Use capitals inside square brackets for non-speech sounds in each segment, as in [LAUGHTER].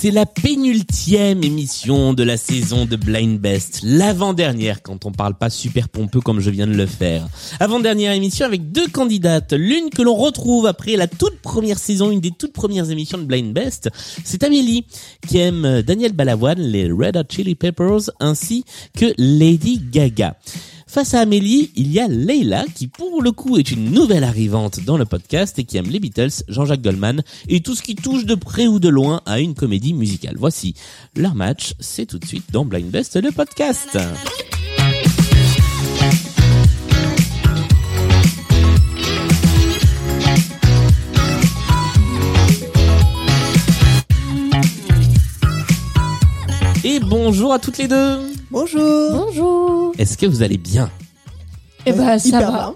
C'est la pénultième émission de la saison de Blind Best, l'avant-dernière quand on parle pas super pompeux comme je viens de le faire. Avant-dernière émission avec deux candidates, l'une que l'on retrouve après la toute première saison, une des toutes premières émissions de Blind Best, c'est Amélie qui aime Daniel Balavoine, les Red Hot Chili Peppers ainsi que Lady Gaga. Face à Amélie, il y a Leila qui pour le coup est une nouvelle arrivante dans le podcast et qui aime les Beatles, Jean-Jacques Goldman et tout ce qui touche de près ou de loin à une comédie musicale. Voici leur match, c'est tout de suite dans Blind Best le podcast. Et bonjour à toutes les deux. Bonjour. Bonjour. Est-ce que vous allez bien? Eh ben, ça hyper va. bien.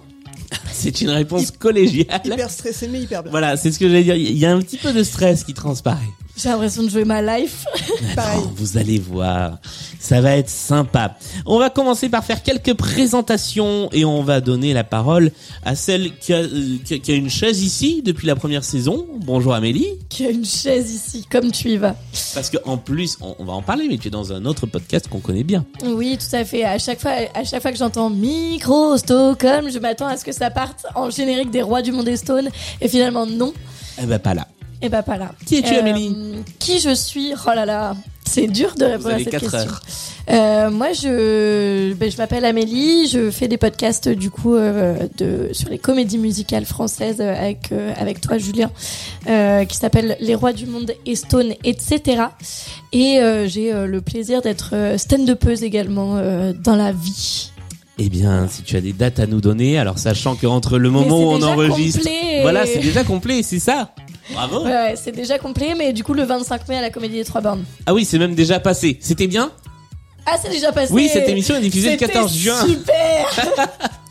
C'est une réponse collégiale. Hyper stressé mais hyper bien. Voilà, c'est ce que j'allais dire. Il y a un petit peu de stress qui transparaît. J'ai l'impression de jouer ma life. [LAUGHS] Vous allez voir, ça va être sympa. On va commencer par faire quelques présentations et on va donner la parole à celle qui a, euh, qui a- qui a une chaise ici depuis la première saison. Bonjour Amélie. Qu'il y a une chaise ici, comme tu y vas. Parce que en plus, on, on va en parler, mais tu es dans un autre podcast qu'on connaît bien. Oui, tout à fait. À chaque fois, à chaque fois que j'entends micro Stockholm, je m'attends à ce que ça parte en générique des rois du monde et Stone. Et finalement, non. Eh ben pas là. Et bah pas là. Qui es-tu, Euh, Amélie Qui je suis? Oh là là, c'est dur de Vous répondre à cette 4 question. heures. Euh, moi, je, ben, je m'appelle Amélie. Je fais des podcasts du coup euh, de sur les comédies musicales françaises avec euh, avec toi, Julien, qui s'appelle Les Rois du Monde et Stone, etc. Et j'ai le plaisir d'être stand-upeuse également dans la vie. Eh bien, si tu as des dates à nous donner, alors sachant que entre le moment où on enregistre, complet. voilà, c'est déjà complet, c'est ça? Bravo. Ouais, ouais, c'est déjà complet, mais du coup le 25 mai à la Comédie des Trois Bornes. Ah oui, c'est même déjà passé. C'était bien? Ah, c'est déjà passé. Oui, cette émission est diffusée le C'était 14 juin. Super. [LAUGHS]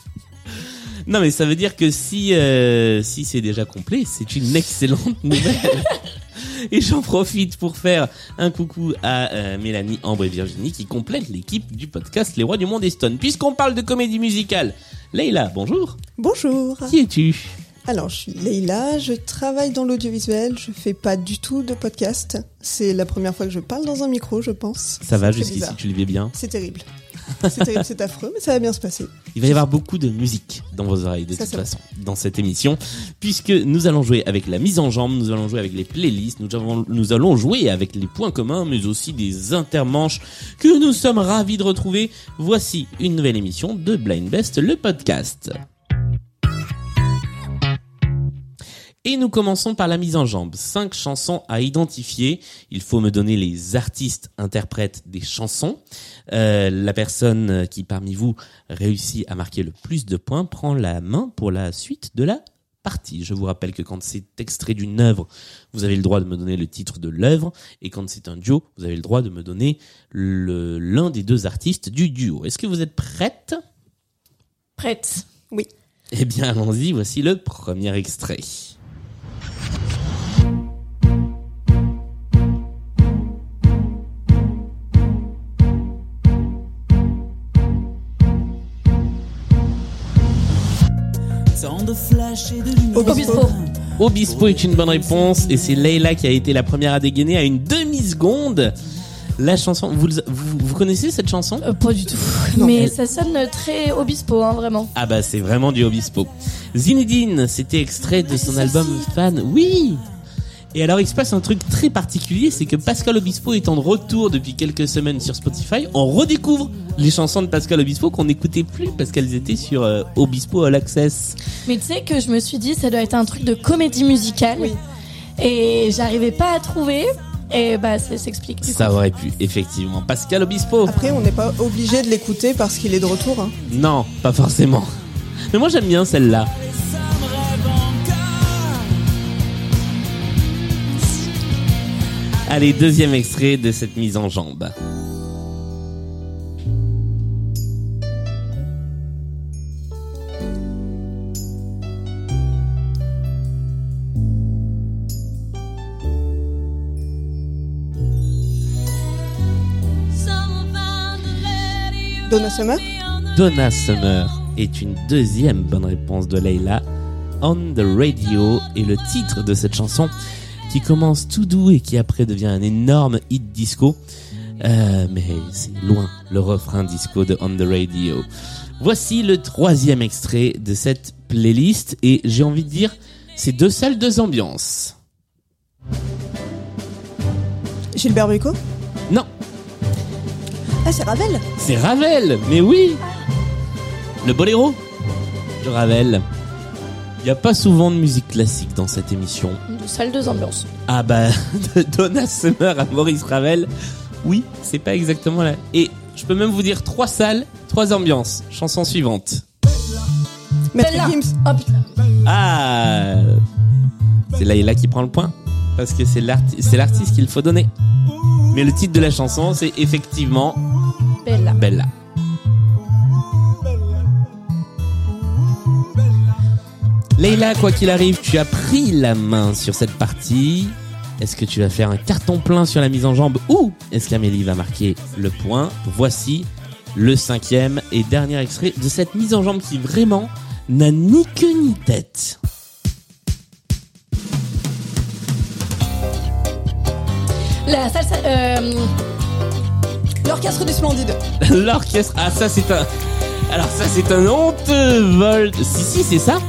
Non, mais ça veut dire que si euh, si c'est déjà complet, c'est une excellente [LAUGHS] nouvelle. Et j'en profite pour faire un coucou à euh, Mélanie, Ambre et Virginie qui complètent l'équipe du podcast Les Rois du Monde et Stone. Puisqu'on parle de comédie musicale, Leïla, bonjour. Bonjour. Qui es-tu? Alors, je suis Leïla, je travaille dans l'audiovisuel, je fais pas du tout de podcast. C'est la première fois que je parle dans un micro, je pense. Ça va jusqu'ici, tu le vis bien? C'est terrible. C'est terrible, c'est affreux, mais ça va bien se passer. Il va y avoir beaucoup de musique dans vos oreilles de Ça, toute façon dans cette émission puisque nous allons jouer avec la mise en jambe, nous allons jouer avec les playlists, nous, avons- nous allons jouer avec les points communs mais aussi des intermanches que nous sommes ravis de retrouver. Voici une nouvelle émission de Blind Best le podcast. Et nous commençons par la mise en jambe. Cinq chansons à identifier. Il faut me donner les artistes interprètes des chansons. Euh, la personne qui parmi vous réussit à marquer le plus de points prend la main pour la suite de la partie. Je vous rappelle que quand c'est extrait d'une œuvre, vous avez le droit de me donner le titre de l'œuvre, et quand c'est un duo, vous avez le droit de me donner le- l'un des deux artistes du duo. Est-ce que vous êtes prête? Prête. Oui. Eh bien, allons-y, voici le premier extrait. Obispo est une bonne réponse et c'est Leila qui a été la première à dégainer à une demi-seconde. La chanson, vous, le- vous, vous connaissez cette chanson? Euh, pas du tout. [LAUGHS] Non. Mais ça sonne très Obispo, hein, vraiment. Ah bah c'est vraiment du Obispo. Zinedine, c'était extrait de son album Fan. Oui Et alors il se passe un truc très particulier, c'est que Pascal Obispo étant de retour depuis quelques semaines sur Spotify, on redécouvre les chansons de Pascal Obispo qu'on n'écoutait plus parce qu'elles étaient sur euh, Obispo All Access. Mais tu sais que je me suis dit, ça doit être un truc de comédie musicale. Oui. Et j'arrivais pas à trouver. Et bah, ça s'explique. Ça aurait pu, effectivement. Pascal Obispo Après, on n'est pas obligé de l'écouter parce qu'il est de retour. hein. Non, pas forcément. Mais moi j'aime bien celle-là. Allez, deuxième extrait de cette mise en jambe. Donna Summer? Donna Summer est une deuxième bonne réponse de Leila. On the Radio est le titre de cette chanson qui commence tout doux et qui après devient un énorme hit disco. Euh, mais c'est loin le refrain disco de On the Radio. Voici le troisième extrait de cette playlist et j'ai envie de dire, c'est deux salles, deux ambiances. Gilbert Brico Non, Ah, c'est Ravel c'est Ravel, mais oui Le boléro de Ravel. Il n'y a pas souvent de musique classique dans cette émission. De salle deux ambiances. Ah bah, [LAUGHS] de Donna Summer à Maurice Ravel, oui, c'est pas exactement là. Et je peux même vous dire trois salles, trois ambiances. Chanson suivante. Maître Bella. Gims Oh putain. Ah C'est Laïla qui prend le point. Parce que c'est l'artiste qu'il faut donner. Mais le titre de la chanson, c'est effectivement Bella. Bella. Leïla, quoi qu'il arrive, tu as pris la main sur cette partie. Est-ce que tu vas faire un carton plein sur la mise en jambe ou est-ce qu'Amélie va marquer le point? Voici le cinquième et dernier extrait de cette mise en jambe qui vraiment n'a ni queue ni tête. La salsa. Euh, L'orchestre du Splendide. [LAUGHS] L'orchestre. Ah, ça, c'est un. Alors, ça, c'est un honteux vol. Si, si, c'est ça.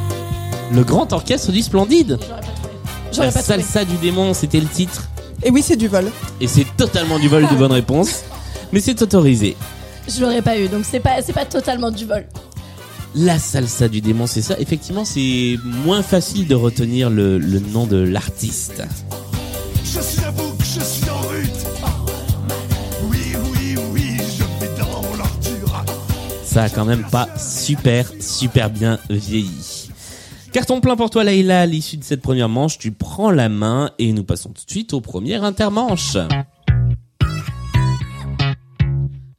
Le grand orchestre du Splendide. J'aurais pas trouvé. La pas trouvé. salsa du démon, c'était le titre. Et oui, c'est du vol. Et c'est totalement du vol de bonne réponse. Mais c'est autorisé. Je l'aurais pas eu, donc c'est pas, c'est pas totalement du vol. La salsa du démon, c'est ça. Effectivement, c'est moins facile de retenir le, le nom de l'artiste. Je suis un bouc, je suis en rute. Oui, oui, oui, je vais dans l'ordure. Ça a quand même pas super, super bien vieilli. Carton plein pour toi, Leïla. À l'issue de cette première manche, tu prends la main et nous passons tout de suite au premier intermanche.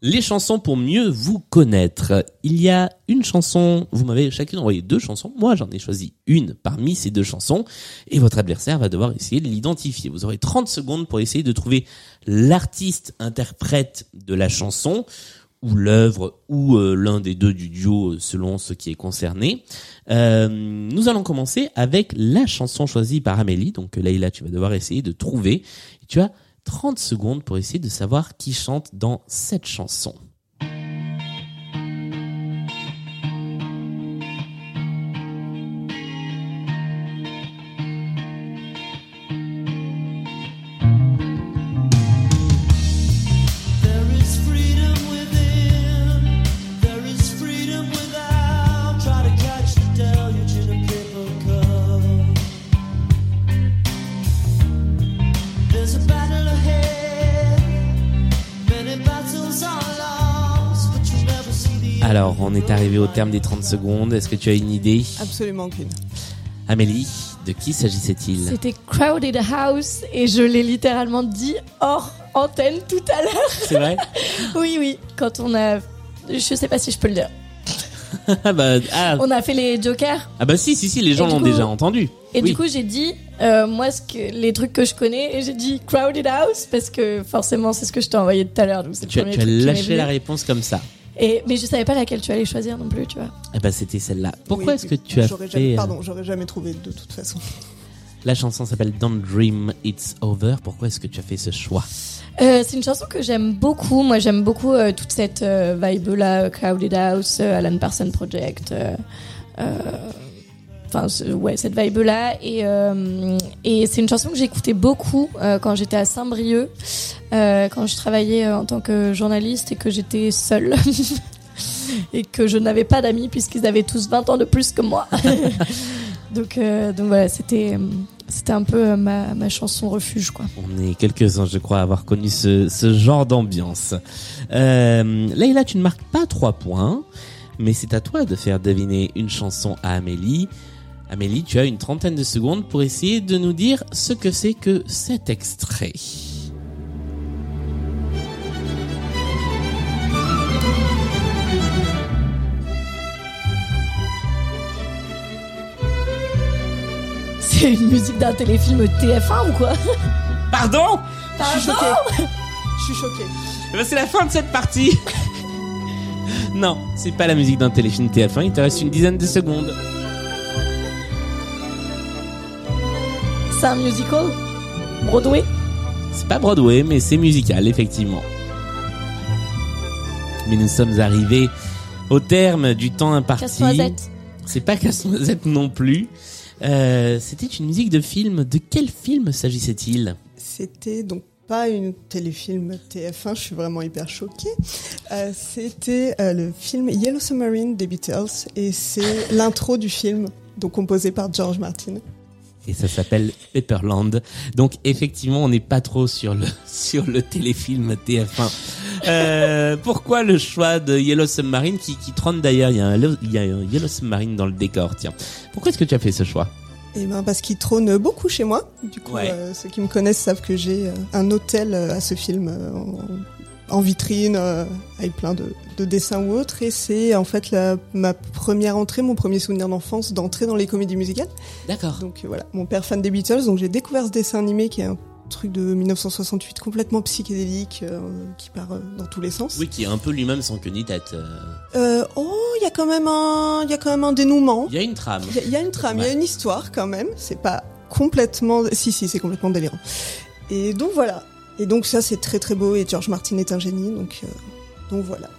Les chansons pour mieux vous connaître. Il y a une chanson, vous m'avez chacune envoyé deux chansons, moi j'en ai choisi une parmi ces deux chansons, et votre adversaire va devoir essayer de l'identifier. Vous aurez 30 secondes pour essayer de trouver l'artiste interprète de la chanson, ou l'œuvre, ou euh, l'un des deux du duo euh, selon ce qui est concerné. Euh, nous allons commencer avec la chanson choisie par Amélie, donc Leïla tu vas devoir essayer de trouver, tu as 30 secondes pour essayer de savoir qui chante dans cette chanson. On est arrivé au terme des 30 secondes. Est-ce que tu as une idée Absolument aucune. Amélie, de qui s'agissait-il C'était Crowded House et je l'ai littéralement dit hors antenne tout à l'heure. C'est vrai [LAUGHS] Oui, oui. Quand on a. Je sais pas si je peux le dire. [LAUGHS] ah, bah, ah, On a fait les jokers ah bah si, si, si, les gens l'ont coup- déjà entendu. et Oui. du coup j'ai dit euh, moi ce que les trucs que je connais et j'ai dit Crowded House parce que forcément c'est ce que je t'ai envoyé tout à l'heure tu as, tu lâché la réponse comme ça. Et mais je savais pas laquelle tu allais choisir non plus tu vois. Eh ben, c'était celle-là. Pourquoi Oui, est-ce que tu as fait... jamais, euh, Pardon, j'aurais jamais trouvé de toute façon. La chanson s'appelle Don't Dream It's Over. Pourquoi est-ce que tu as fait ce choix? Euh, c'est une chanson que j'aime beaucoup. Moi, j'aime beaucoup euh, toute cette euh, vibe-là, Crowded House, euh, Alan Parsons Project. Enfin, ouais, cette vibe-là. Et, euh, et c'est une chanson que j'écoutais beaucoup euh, quand j'étais à Saint-Brieuc, euh, quand je travaillais en tant que journaliste et que j'étais seule. [LAUGHS] et que je n'avais pas d'amis puisqu'ils avaient tous 20 ans de plus que moi. [LAUGHS] donc, donc voilà, c'était, c'était un peu ma, ma chanson refuge, quoi. On est quelques-uns, je crois, à avoir connu ce, ce genre d'ambiance. Euh, Leïla, tu ne marques pas trois points, mais c'est à toi de faire deviner une chanson à Amélie. Amélie, tu as une trentaine de secondes pour essayer de nous dire ce que c'est que cet extrait. C'est une musique d'un téléfilm TF1 ou quoi? Pardon? Je suis choquée. Je suis choquée. Eh ben, C'est la fin de cette partie [LAUGHS] Non, c'est pas la musique d'un téléfilm TF1, il te reste une dizaine de secondes. C'est un musical? Broadway? C'est pas Broadway, mais c'est musical, effectivement. Mais nous sommes arrivés au terme du temps imparti. Casse-noisette C'est pas Casse-Noisette non plus. Euh, C'était une musique de film. De quel film s'agissait-il? C'était donc pas une téléfilm TF1, je suis vraiment hyper choquée. Euh, C'était euh, le film Yellow Submarine des Beatles et c'est l'intro du film, donc composé par George Martin. Et ça s'appelle Pepperland. Donc effectivement, on n'est pas trop sur le [LAUGHS] sur le téléfilm TF1. Euh, pourquoi le choix de Yellow Submarine qui, qui trône d'ailleurs? Il y a un il y a un Yellow Submarine dans le décor. Tiens, pourquoi est-ce que tu as fait ce choix? Et ben parce qu'il trône beaucoup chez moi. Du coup, Ouais. euh, ceux qui me connaissent savent que j'ai euh, un hôtel euh, à ce film en, vitrine euh, avec plein de, de dessins ou autres. Et c'est en fait la, ma première entrée, mon premier souvenir d'enfance d'entrer dans les comédies musicales. D'accord. Donc euh, voilà, mon père fan des Beatles, donc j'ai découvert ce dessin animé qui est un truc de 1968 complètement psychédélique euh, qui part euh, dans tous les sens. Oui, qui est un peu lui-même sans queue ni tête. euh. Oh, il y a quand même un, il y a quand même un dénouement. Il y a une trame. Il y, a- il y a une trame, il y a une histoire quand même. C'est pas complètement, si si, c'est complètement délirant. Et donc voilà. Et donc ça c'est très très beau et George Martin est un génie donc euh, donc voilà.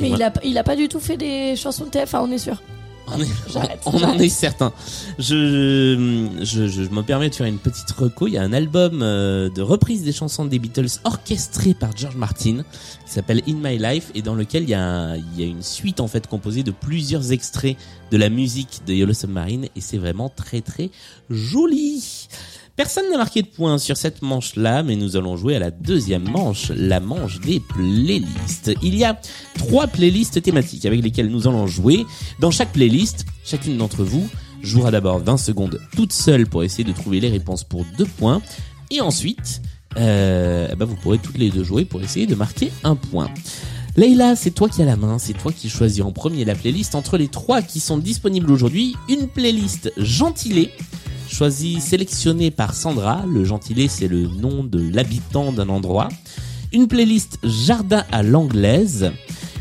Mais Ouais. il, a, il a pas du tout fait des chansons de TF1, on est sûr. On, est- J'arrête, on en est certain. Je, je, je, je me permets de faire une petite reco. Il y a un album euh, de reprise des chansons des Beatles orchestré par George Martin qui s'appelle In My Life et dans lequel il y, a un- il y a une suite en fait composée de plusieurs extraits de la musique de Yellow Submarine et c'est vraiment très très joli. Personne n'a marqué de points sur cette manche-là, mais nous allons jouer à la deuxième manche, la manche des playlists. Il y a trois playlists thématiques avec lesquelles nous allons jouer. Dans chaque playlist, chacune d'entre vous jouera d'abord 20 secondes toute seule pour essayer de trouver les réponses pour deux points. Et ensuite, euh, ben, vous pourrez toutes les deux jouer pour essayer de marquer un point. Leïla, c'est toi qui as la main, c'est toi qui choisis en premier la playlist entre les trois qui sont disponibles aujourd'hui. Une playlist gentilée, choisie, sélectionnée par Sandra. Le gentilé, c'est le nom de l'habitant d'un endroit. Une playlist jardin à l'anglaise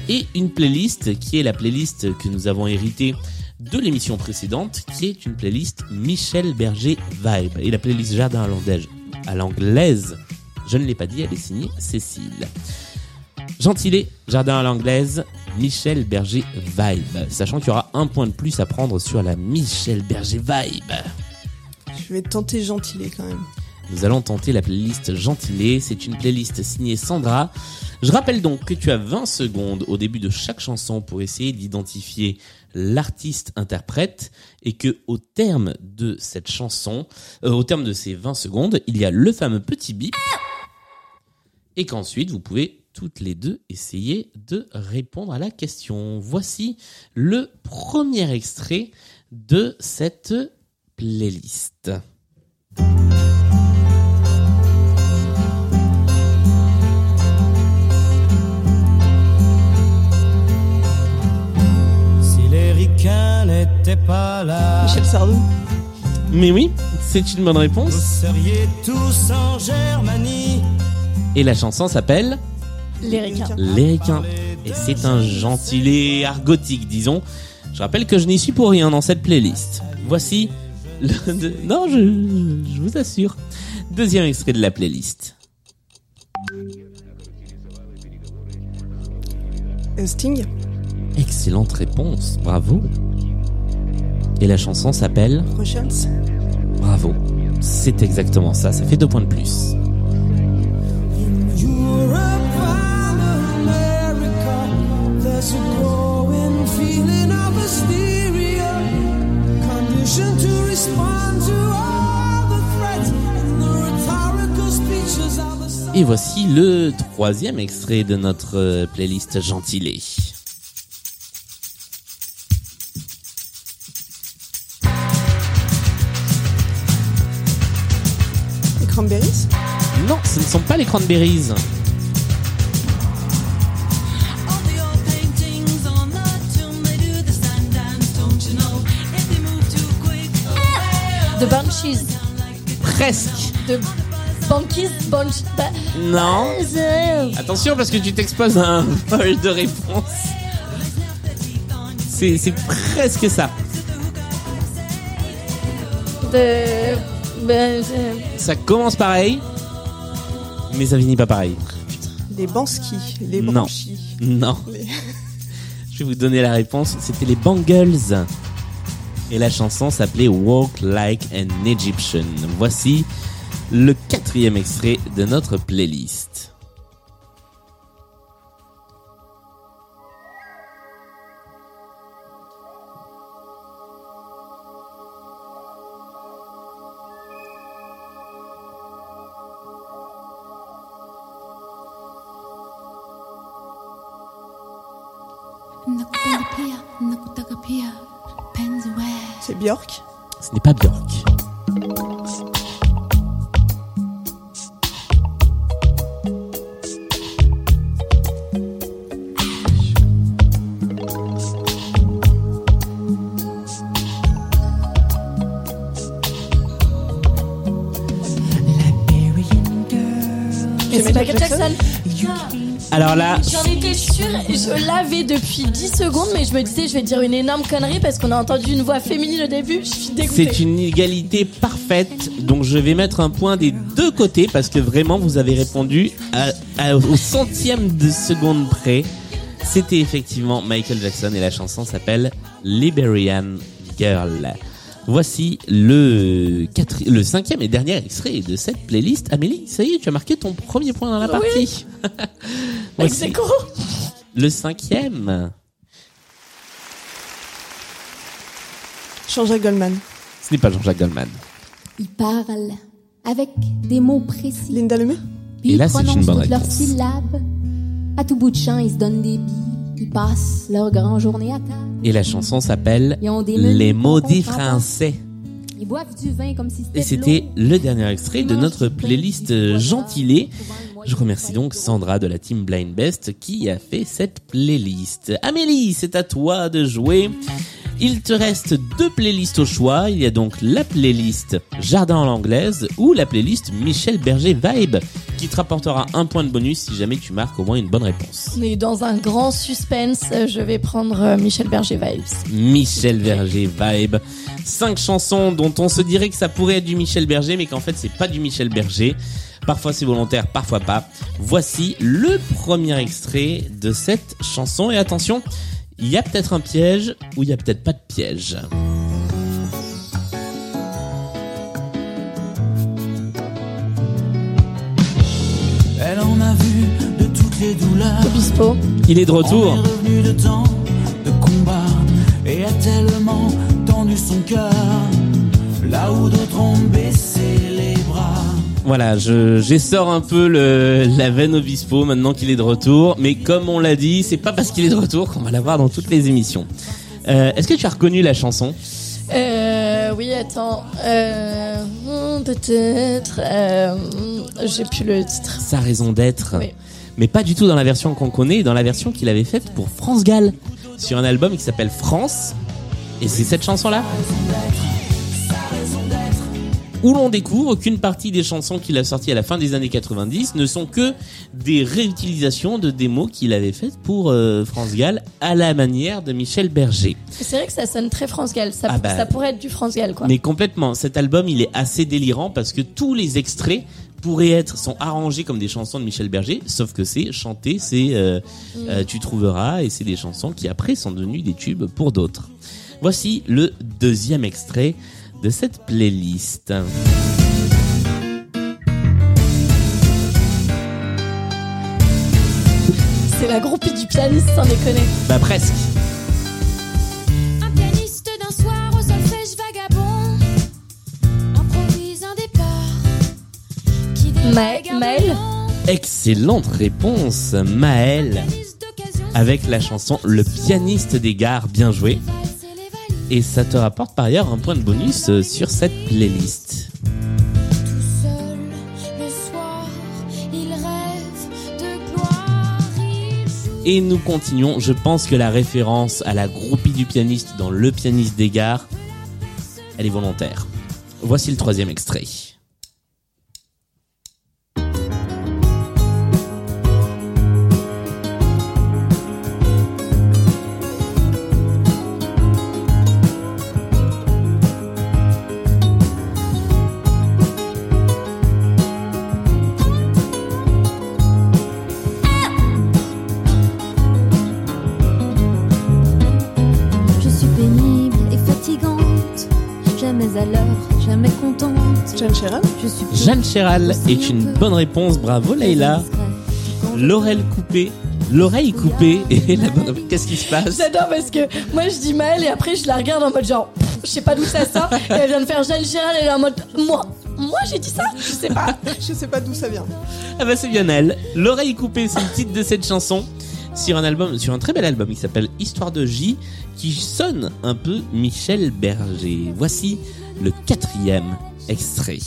et une playlist qui est la playlist que nous avons héritée de l'émission précédente, qui est une playlist Michel Berger Vibe. Et la playlist jardin à l'anglaise, à l'anglaise, je ne l'ai pas dit, elle est signée Cécile. Gentilé, jardin à l'anglaise, Michel Berger Vibe. Sachant qu'il y aura un point de plus à prendre sur la Michel Berger Vibe. Je vais tenter gentilé quand même. Nous allons tenter la playlist Gentilé. C'est une playlist signée Sandra. Je rappelle donc que tu as 20 secondes au début de chaque chanson pour essayer d'identifier l'artiste interprète et que au terme de cette chanson, euh, au terme de ces 20 secondes, il y a le fameux petit bip et qu'ensuite vous pouvez toutes les deux essayer de répondre à la question. Voici le premier extrait de cette playlist. Si les ricains n'étaient pas là, Michel Sardou. Mais oui, c'est une bonne vous réponse. seriez tous en Germanie. Et la chanson s'appelle Les requins. Les Requins. Et c'est un gentilé argotique, disons. Je rappelle que je n'y suis pour rien dans cette playlist. Voici le... [LAUGHS] Non, je, je vous assure. Deuxième extrait de la playlist. Sting. Excellente réponse, bravo. Et la chanson s'appelle. Bravo. C'est exactement ça, ça fait deux points de plus. Et voici le troisième extrait de notre euh, playlist gentilé. Les Cranberries? Non, ce ne sont pas les Cranberries. The The Banshees. Presque. De Bankies. Bansh... Ba... Non. Euh, Attention parce que tu t'exposes à un [LAUGHS] vol de réponse. C'est c'est presque ça. De... Ben, je- Ça commence pareil, mais ça finit pas pareil. Les Bansky, les Non. Non. Les- [LAUGHS] Je vais vous donner la réponse. C'était les Bangles. Et la chanson s'appelait Walk Like an Egyptian. Voici le quatrième extrait de notre playlist. C'est Björk. Ce n'est pas Björk. C'est Michael Jackson. Alors là, J'en étais sûre, je l'avais depuis 10 secondes, mais je me disais, je vais dire une énorme connerie parce qu'on a entendu une voix féminine au début, je suis dégoûtée. c'est une égalité parfaite. Donc je vais mettre un point des deux côtés parce que vraiment vous avez répondu à- à- au centième de seconde près. C'était effectivement Michael Jackson et la chanson s'appelle Liberian Girl. Voici le, quatri- le cinquième et dernier extrait de cette playlist. Amélie, ça y est, tu as marqué ton premier point dans la Oui. partie. [LAUGHS] Aequo. le cinquième. Jean-Jacques Goldman. Ce n'est pas Jean-Jacques Goldman. Ils parlent avec des mots précis. Linda Lemay? Puis Et là, c'est une prononcent bonne toutes leurs syllabes. À tout bout de champ, ils se donnent des billes. Passent leur grand journée à table. Et la chanson s'appelle Les maudits français. Ils boivent du vin comme si c'était Et c'était le dernier extrait de notre playlist gentilée. Je remercie donc Sandra de la team Blind Best qui a fait cette playlist. Amélie, c'est à toi de jouer. Il te reste deux playlists au choix. Il y a donc la playlist Jardin en l'anglaise ou la playlist Michel Berger Vibe qui te rapportera un point de bonus si jamais tu marques au moins une bonne réponse. On est dans un grand suspense, euh, je vais prendre euh, Michel Berger Vibes. Michel Berger Vibe. Cinq chansons dont on se dirait que ça pourrait être du Michel Berger, mais qu'en fait c'est pas du Michel Berger. Parfois c'est volontaire, parfois pas. Voici le premier extrait de cette chanson. Et attention, il y a peut-être un piège ou il y a peut-être pas de piège. Elle en a vu de toutes les douleurs. Obispo. Il est de retour. On est revenu de temps de combat et a tellement tendu son cœur. Là où d'autres ont baissé Voilà, je j'essore un peu le, la veine Obispo maintenant qu'il est de retour. Mais comme on l'a dit, c'est pas parce qu'il est de retour qu'on va l'avoir dans toutes les émissions. Euh, Est-ce que tu as reconnu la chanson? Euh, oui, attends. Euh, hmm, peut-être. Euh, J'ai plus le titre. Sa raison d'être. Oui. mais pas du tout dans la version qu'on connaît, dans la version qu'il avait faite pour France Gall, sur un album qui s'appelle France. Et c'est cette chanson-là où l'on découvre qu'une partie des chansons qu'il a sorties à la fin des années 90 ne sont que des réutilisations de démos qu'il avait faites pour euh, France Gall à la manière de Michel Berger. C'est vrai que ça sonne très France Gall. Ça, Ah bah. ça pourrait être du France Gall, quoi. Mais complètement, cet album il est assez délirant parce que tous les extraits pourraient être sont arrangés comme des chansons de Michel Berger, sauf que c'est chanté, c'est euh, euh, tu trouveras et c'est des chansons qui après sont devenues des tubes pour d'autres. Voici le deuxième extrait de cette playlist. C'est la groupie du pianiste, sans déconner. Bah presque. Maël Excellente réponse, Maël, avec la chanson Le pianiste des gares, bien joué. Et ça te rapporte par ailleurs un point de bonus euh, sur cette playlist. Et nous continuons. Je pense que la référence à la groupie du pianiste dans Le pianiste des gares, elle est volontaire. Voici le troisième extrait. Jeanne Chéral est un une bonne réponse. Bravo Leïla. L'oreille coupée. L'oreille coupée [LAUGHS] et la bonne. Qu'est-ce qui se passe? J'adore parce que moi je dis Maëlle et après je la regarde en mode genre, je sais pas d'où ça sort. Et elle vient de faire Jeanne Chéral et elle est en mode, moi, moi j'ai dit ça? Je sais pas. [LAUGHS] Je sais pas d'où ça vient. Ah bah c'est bien elle. L'oreille coupée, c'est le titre de cette chanson sur un album, sur un très bel album qui s'appelle Histoire de J, qui sonne un peu Michel Berger. Voici le quatrième extrait.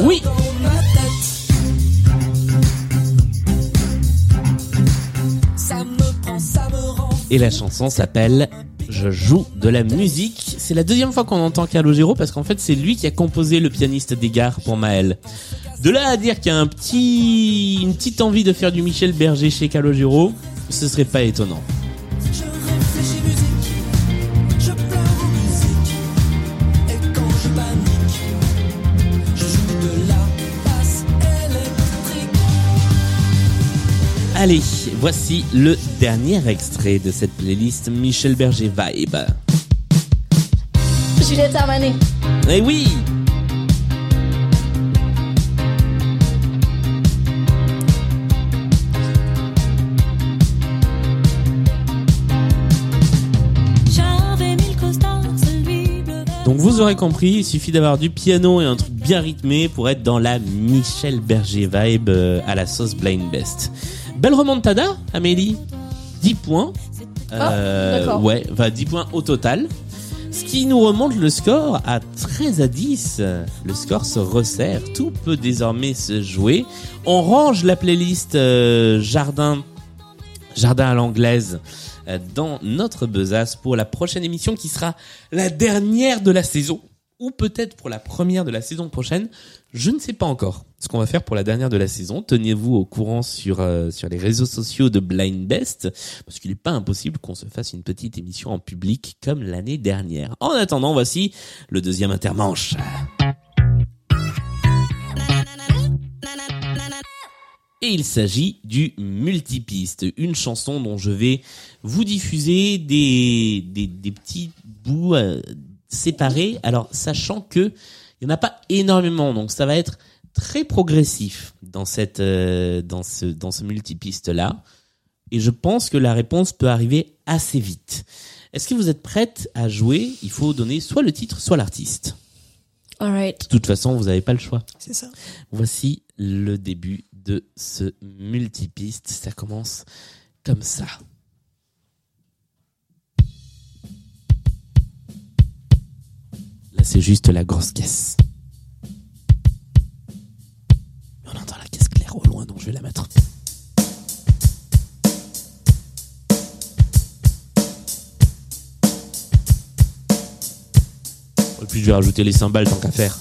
Oui. Et la chanson s'appelle Je joue de la musique. C'est la deuxième fois qu'on entend Calogero parce qu'en fait c'est lui qui a composé le pianiste des gares pour Maël. De là à dire qu'il y a un petit, une petite envie de faire du Michel Berger chez Calogero, ce serait pas étonnant. Allez, voici le dernier extrait de cette playlist Michel Berger Vibe. Juliette Armanet. Eh oui. Donc vous aurez compris, il suffit d'avoir du piano et un truc bien rythmé pour être dans la Michel Berger vibe euh, à la sauce Blind Best. Belle remontada, Amélie 10 points. Euh, d'accord. ouais, enfin 10 points au total. Ce qui nous remonte le score à 13 à 10. Le score se resserre, tout peut désormais se jouer. On range la playlist euh, Jardin Jardin à l'anglaise euh, dans notre besace pour la prochaine émission qui sera la dernière de la saison ou peut-être pour la première de la saison prochaine. Je ne sais pas encore ce qu'on va faire pour la dernière de la saison. Tenez-vous au courant sur euh, sur les réseaux sociaux de Blind Best parce qu'il n'est pas impossible qu'on se fasse une petite émission en public comme l'année dernière. En attendant, voici le deuxième intermanche. Et il s'agit du multipiste, une chanson dont je vais vous diffuser des, des, des petits bouts euh, séparés. Alors, sachant que il n'y en a pas énormément, donc ça va être très progressif dans cette euh, dans ce dans ce multipiste là. Et je pense que la réponse peut arriver assez vite. Est-ce que vous êtes prête à jouer? Il faut donner soit le titre, soit l'artiste. Alright. De toute façon, vous n'avez pas le choix. C'est ça. Voici le début de ce multipiste. Ça commence comme ça. C'est juste la grosse caisse. On entend la caisse claire au loin, donc je vais la mettre. Et puis je vais rajouter les cymbales tant qu'à faire.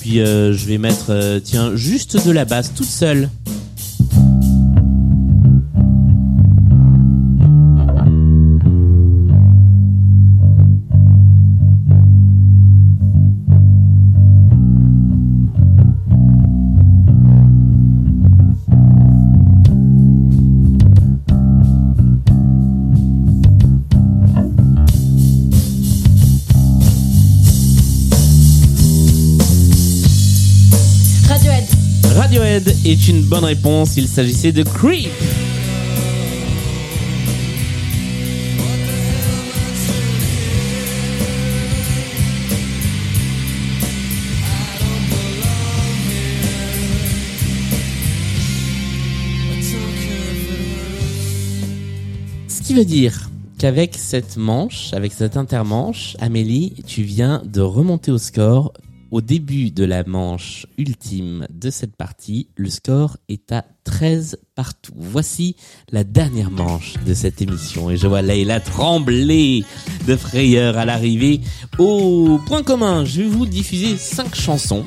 Puis euh, je vais mettre, euh, tiens, juste de la basse, toute seule. Est une bonne réponse. Il s'agissait de Creep. Ce qui veut dire qu'avec cette manche, avec cette intermanche, Amélie, tu viens de remonter au score. Au début de la manche ultime de cette partie, le score est à 13 partout. Voici la dernière manche de cette émission et je vois Leïla trembler de frayeur à l'arrivée. Au point commun, je vais vous diffuser cinq chansons.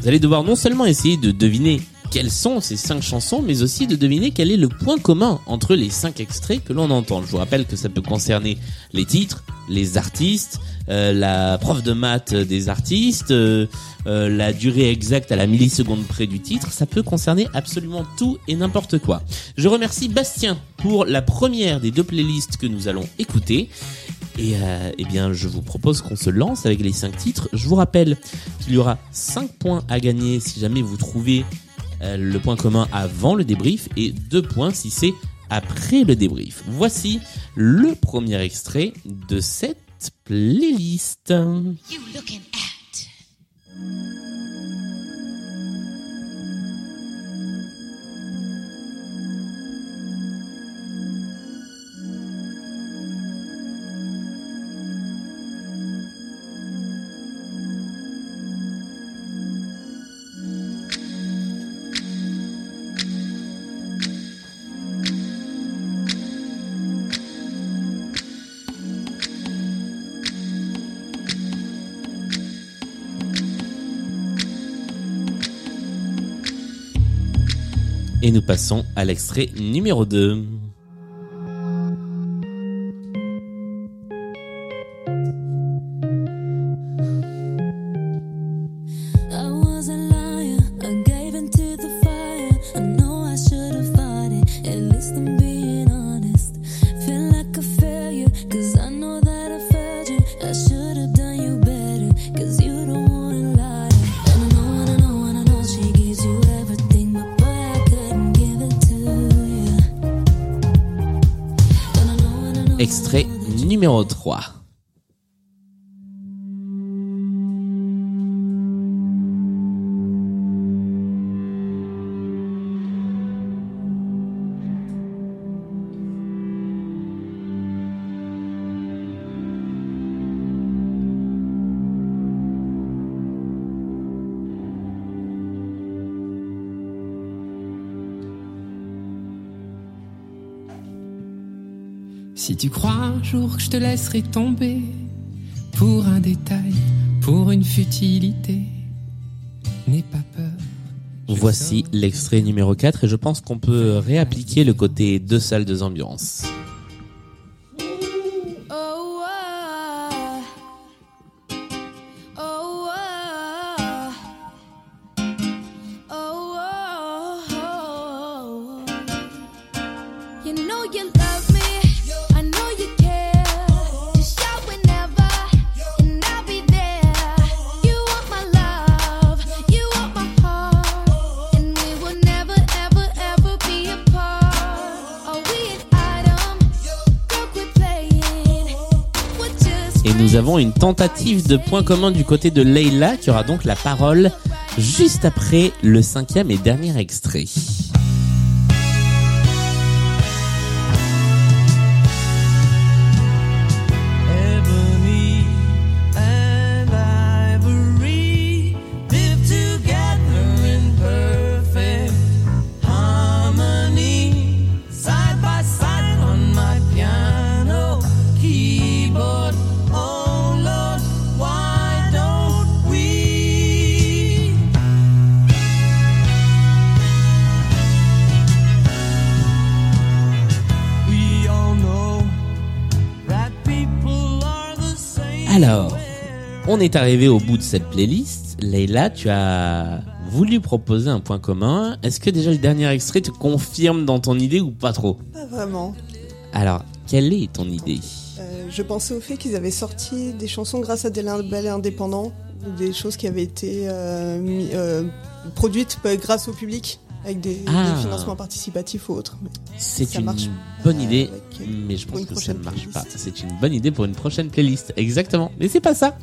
Vous allez devoir non seulement essayer de deviner quelles sont ces cinq chansons, mais aussi de deviner quel est le point commun entre les cinq extraits que l'on entend. Je vous rappelle que ça peut concerner les titres, les artistes, euh, la prof de maths des artistes, euh, euh, la durée exacte à la milliseconde près du titre. Ça peut concerner absolument tout et n'importe quoi. Je remercie Bastien pour la première des deux playlists que nous allons écouter. Et euh, eh bien, je vous propose qu'on se lance avec les cinq titres. Je vous rappelle qu'il y aura 5 points à gagner si jamais vous trouvez le point commun avant le débrief et 2 points si c'est après le débrief. Voici le premier extrait de cette playlist. Et nous passons à l'extrait numéro 2. Numéro 3. Si tu crois un jour que je te laisserai tomber pour un détail, pour une futilité, n'aie pas peur. Voici l'extrait numéro 4 et je pense qu'on peut réappliquer le côté deux salles, deux ambiances. Une tentative de point commun du côté de Leila qui aura donc la parole juste après le cinquième et dernier extrait. On est arrivé au bout de cette playlist. Leila, tu as voulu proposer un point commun. Est-ce que déjà le dernier extrait te confirme dans ton idée ou pas trop? Pas vraiment. Alors, quelle est ton idée? Euh, je pensais au fait qu'ils avaient sorti des chansons grâce à des labels indépendants, des choses qui avaient été euh, mis- euh, produites euh, grâce au public, avec des, Ah. des financements participatifs ou autres. Mais C'est ça une marche bonne idée, avec, euh, mais je pour pense une que ça prochaine ne marche playlist. pas. C'est une bonne idée pour une prochaine playlist. Exactement. Mais c'est pas ça.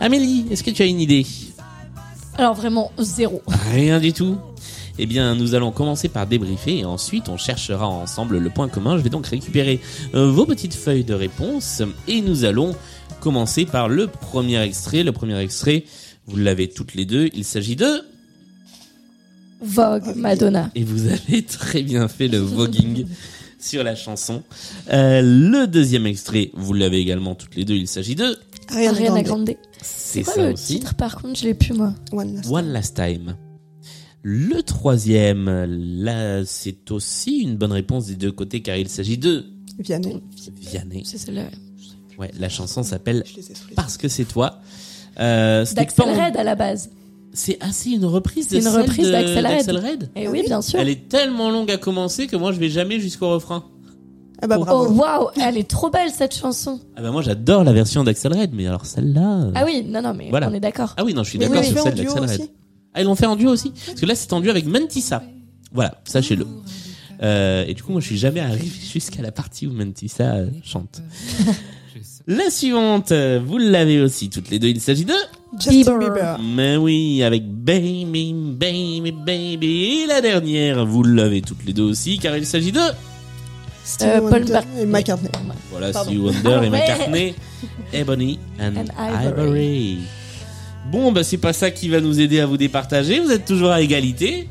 Amélie, est-ce que tu as une idée? Alors vraiment zéro. Rien du tout. Eh bien, nous allons commencer par débriefer et ensuite on cherchera ensemble le point commun. Je vais donc récupérer euh, vos petites feuilles de réponse et nous allons commencer par le premier extrait. Le premier extrait, vous l'avez toutes les deux. Il s'agit de Vogue, Madonna. et vous avez [LAUGHS] très bien fait le voguing [LAUGHS] sur la chanson. Euh, le deuxième extrait, vous l'avez également toutes les deux. Il s'agit de Ariana Ariana Grande. C'est ça le aussi. titre par contre Je l'ai plus moi. One Last One Last Time. Le troisième, là, c'est aussi une bonne réponse des deux côtés car il s'agit de Vianney. Vianney. C'est celle-là. Ouais, la chanson s'appelle. Parce que c'est toi. Euh, D'Axel en- Red à la base. C'est assez une reprise de C'est une celle reprise d'Axel Red. Et oui, bien sûr. Elle est tellement longue à commencer que moi je vais jamais jusqu'au refrain. Ah bah Oh bravo. waouh, elle est trop belle cette chanson. Ah bah moi j'adore la version d'Axel Red, mais alors celle-là. euh, Ah oui, non non mais Voilà. on est d'accord. Ah oui, non, je suis d'accord sur celle d'Axel Red. Ah, ils l'ont fait en duo aussi Parce que là, c'est en duo avec Mentissa. Voilà, sachez-le. Euh, et du coup, moi, je suis jamais arrivé [LAUGHS] jusqu'à la partie où Mentissa euh, chante. [LAUGHS] La suivante, vous l'avez aussi toutes les deux. Il s'agit de... Justin Bieber. Bieber. Mais oui, avec Baby, Baby, Baby. Et la dernière, vous l'avez toutes les deux aussi, car il s'agit de... Stevie Euh, Paul McCartney. et McCartney. Voilà, Pardon. Stevie Wonder Ah et ouais. McCartney, [LAUGHS] Ebony and, And Ivory. Ivory. Bon, bah c'est pas ça qui va nous aider à vous départager. Vous êtes toujours à égalité.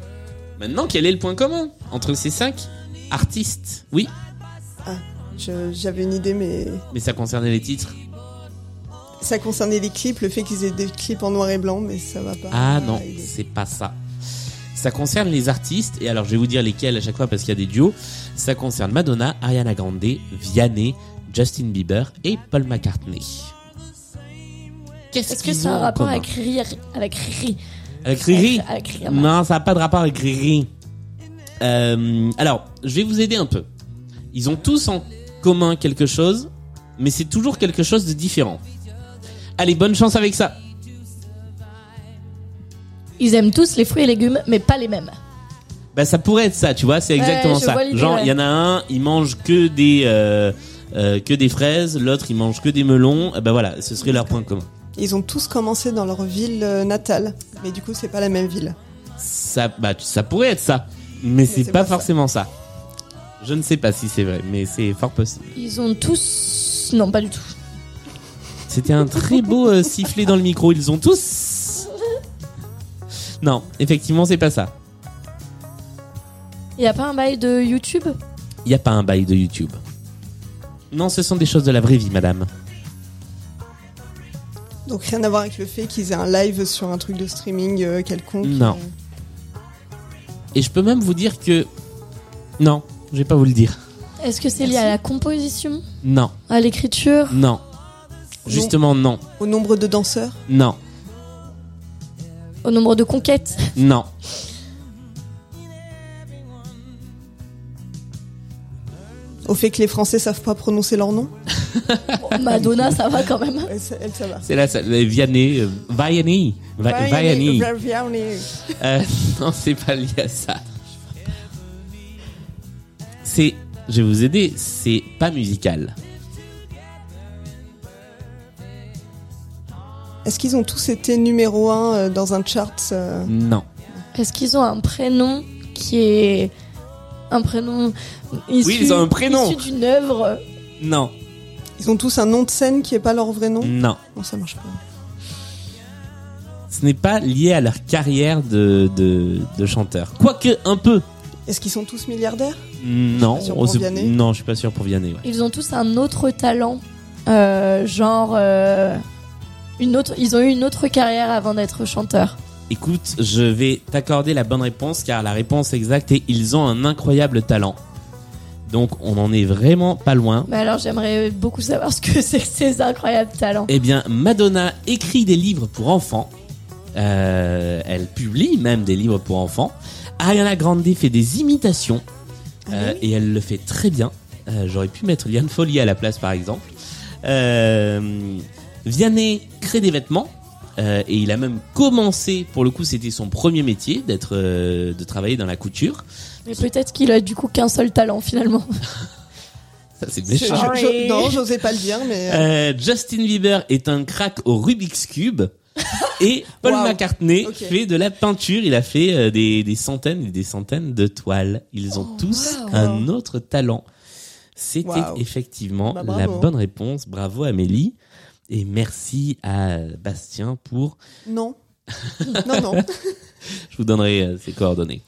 Maintenant, quel est le point commun entre ces cinq artistes? Oui, Je- J'avais une idée, mais mais ça concernait les titres. Ça concernait les clips, le fait qu'ils aient des clips en noir et blanc, mais ça va pas. Ah non, aider. c'est pas ça. Ça concerne les artistes, et alors je vais vous dire lesquels à chaque fois parce qu'il y a des duos. Ça concerne Madonna, Ariana Grande, Vianney, Justin Bieber et Paul McCartney. Qu'est-ce Est-ce que c'est ont un rapport commun? avec Riri avec Riri? Avec Riri? Avec Riri. Non, ça n'a pas de rapport avec Riri. Euh, alors, je vais vous aider un peu. Ils ont tous en commun quelque chose, mais c'est toujours quelque chose de différent. Allez, bonne chance avec ça. Ils aiment tous les fruits et légumes mais pas les mêmes. Bah, ça pourrait être ça, tu vois, c'est exactement ça. Genre, il y en a un, il mange que des euh, euh, que des fraises, l'autre il mange que des melons. Eh ben voilà, ce serait leur point commun. Ils ont tous commencé dans leur ville euh, natale, mais du coup, c'est pas la même ville. Ça, bah, tu- ça pourrait être ça, mais, c'est c'est pas, pas ça. forcément ça. Je ne sais pas si c'est vrai, mais c'est fort possible. Ils ont tous non pas du tout. C'était un très beau euh, sifflet dans le micro. Ils ont tous. Non, effectivement, c'est pas ça. Il y a pas un bail de YouTube? Il y a pas un bail de YouTube. Non, ce sont des choses de la vraie vie, madame. Donc rien à voir avec le fait qu'ils aient un live sur un truc de streaming euh, quelconque. Non. euh. Et je peux même vous dire que. Non, je vais pas vous le dire. Est-ce que c'est lié à la composition, Non, à l'écriture? Non. Justement, non. Au nombre de danseurs. Non, Au nombre de conquêtes non. Au fait que les Français savent pas prononcer leur nom. Bon, Madonna, ça va quand même. Ça- elle, ça va. C'est là, ça, Vianney. euh, Vianney. Vianney. Vianney. Euh, [LAUGHS] non, c'est pas lié à ça. C'est. Je vais vous aider, c'est pas musical. Est-ce qu'ils ont tous été numéro 1 dans un chart euh, Non. Est-ce qu'ils ont un prénom qui est un prénom issu, Oui, ils ont un prénom. issu d'une œuvre? Non. Ils ont tous un nom de scène qui est pas leur vrai nom? Non. Non, ça marche pas. Ce n'est pas lié à leur carrière de, de, de chanteur. Quoique, un peu. Est-ce qu'ils sont tous milliardaires? Non. pas sûr pour non, je suis pas sûr pour Vianney. ouais. Ils ont tous un autre talent, euh, genre euh, une autre. Ils ont eu une autre carrière avant d'être chanteurs. Écoute, je vais t'accorder la bonne réponse car la réponse exacte est ils ont un incroyable talent. Donc on en est vraiment pas loin. Mais alors j'aimerais beaucoup savoir ce que [LAUGHS] c'est que ces incroyables talents. Eh bien, Madonna écrit des livres pour enfants. Euh, elle publie même des livres pour enfants. Ariana Grande fait des imitations. Euh, et elle le fait très bien. Euh, J'aurais pu mettre Liane Folly à la place, par exemple. Euh, Vianney crée des vêtements. Euh, et il a même commencé, pour le coup, c'était son premier métier, d'être, euh, de travailler dans la couture. Mais peut-être qu'il a du coup qu'un seul talent finalement. [LAUGHS] Ça, c'est méchant. je- je- non, j'osais pas le dire, mais. euh, Euh, Justin Bieber est un crack au Rubik's Cube. [LAUGHS] Et Paul Wow. McCartney Ok. fait de la peinture. Il a fait euh, des, des centaines et des centaines de toiles. Ils ont tous wow. un autre talent. C'était Wow. effectivement Bah, la bravo. bonne réponse. Bravo Amélie. Et merci à Bastien pour... Non. non, non. [LAUGHS] Je vous donnerai euh, ses coordonnées.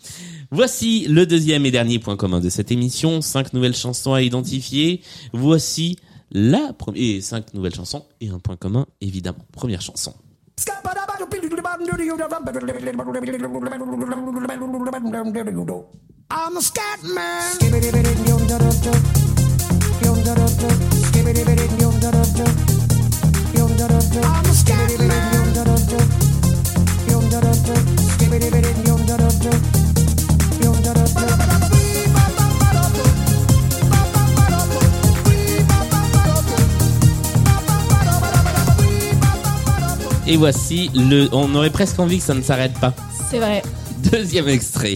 Voici le deuxième et dernier point commun de cette émission. Cinq nouvelles chansons à identifier. Voici la première... Et cinq nouvelles chansons et un point commun, évidemment. Première chanson. I'm a scat man. I'm a scat man. Et voici le. On aurait presque envie que ça ne s'arrête pas. C'est vrai. Deuxième extrait.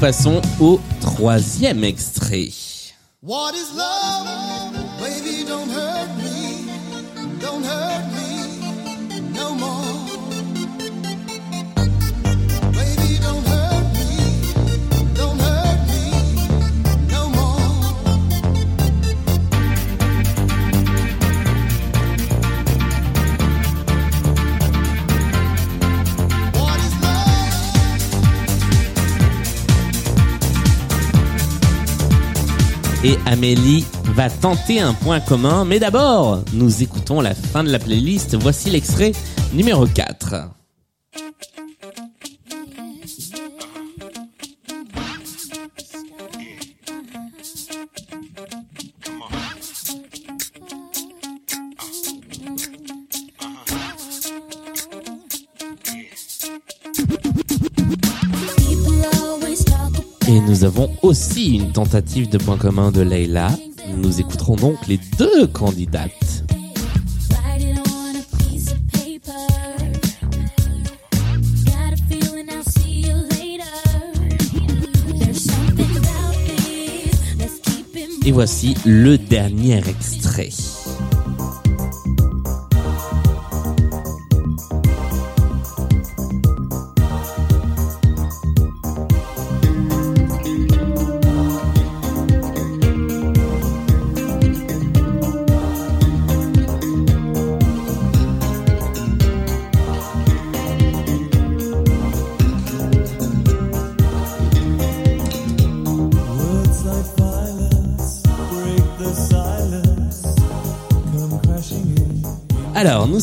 Passons au troisième extrait. Et Amélie va tenter un point commun, mais d'abord, nous écoutons la fin de la playlist. Voici l'extrait numéro 4. Nous avons aussi une tentative de point commun de Leila. Nous écouterons donc les deux candidates. Write it on a piece